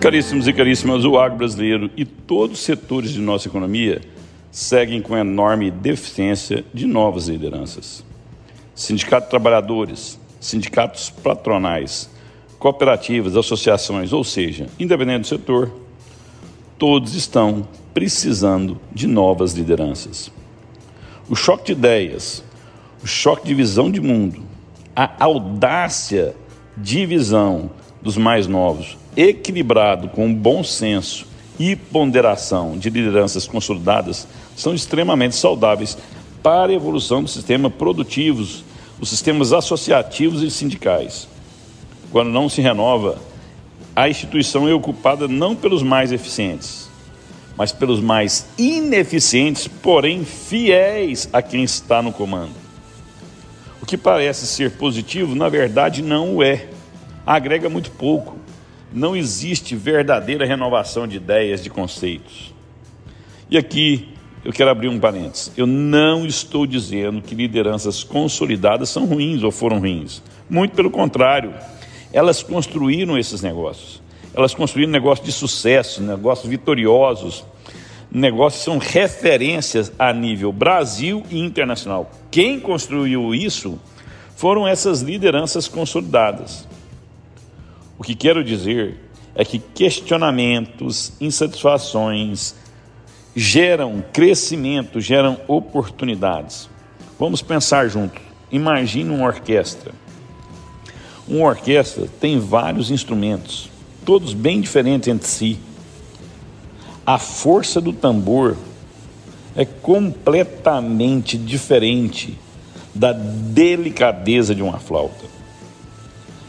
Caríssimos e caríssimas, o agro brasileiro e todos os setores de nossa economia seguem com enorme deficiência de novas lideranças. Sindicato de trabalhadores, sindicatos patronais, cooperativas, associações, ou seja, independente do setor, todos estão precisando de novas lideranças. O choque de ideias, o choque de visão de mundo, a audácia de visão dos mais novos, equilibrado com bom senso e ponderação de lideranças consolidadas, são extremamente saudáveis para a evolução do sistema produtivos, os sistemas associativos e sindicais. Quando não se renova, a instituição é ocupada não pelos mais eficientes, mas pelos mais ineficientes, porém fiéis a quem está no comando. O que parece ser positivo, na verdade, não o é. Agrega muito pouco. Não existe verdadeira renovação de ideias, de conceitos. E aqui eu quero abrir um parênteses. Eu não estou dizendo que lideranças consolidadas são ruins ou foram ruins. Muito pelo contrário, elas construíram esses negócios. Elas construíram negócios de sucesso, negócios vitoriosos, negócios são referências a nível Brasil e internacional. Quem construiu isso foram essas lideranças consolidadas. O que quero dizer é que questionamentos, insatisfações geram crescimento, geram oportunidades. Vamos pensar juntos. Imagine uma orquestra. Uma orquestra tem vários instrumentos todos bem diferentes entre si. A força do tambor é completamente diferente da delicadeza de uma flauta.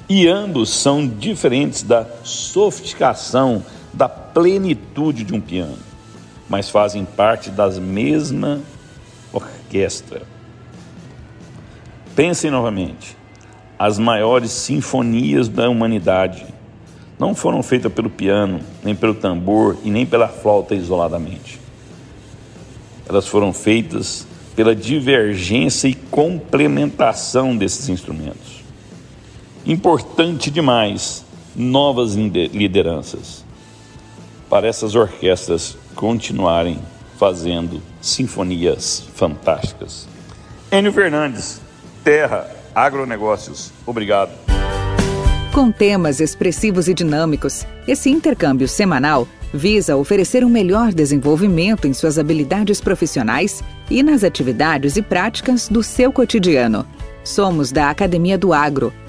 E ambos são diferentes da sofisticação, da plenitude de um piano, mas fazem parte das mesma orquestra. Pensem novamente: as maiores sinfonias da humanidade não foram feitas pelo piano, nem pelo tambor e nem pela flauta isoladamente. Elas foram feitas pela divergência e complementação desses instrumentos. Importante demais, novas lideranças para essas orquestras continuarem fazendo sinfonias fantásticas. Enio Fernandes, Terra Agronegócios. Obrigado. Com temas expressivos e dinâmicos, esse intercâmbio semanal visa oferecer um melhor desenvolvimento em suas habilidades profissionais e nas atividades e práticas do seu cotidiano. Somos da Academia do Agro,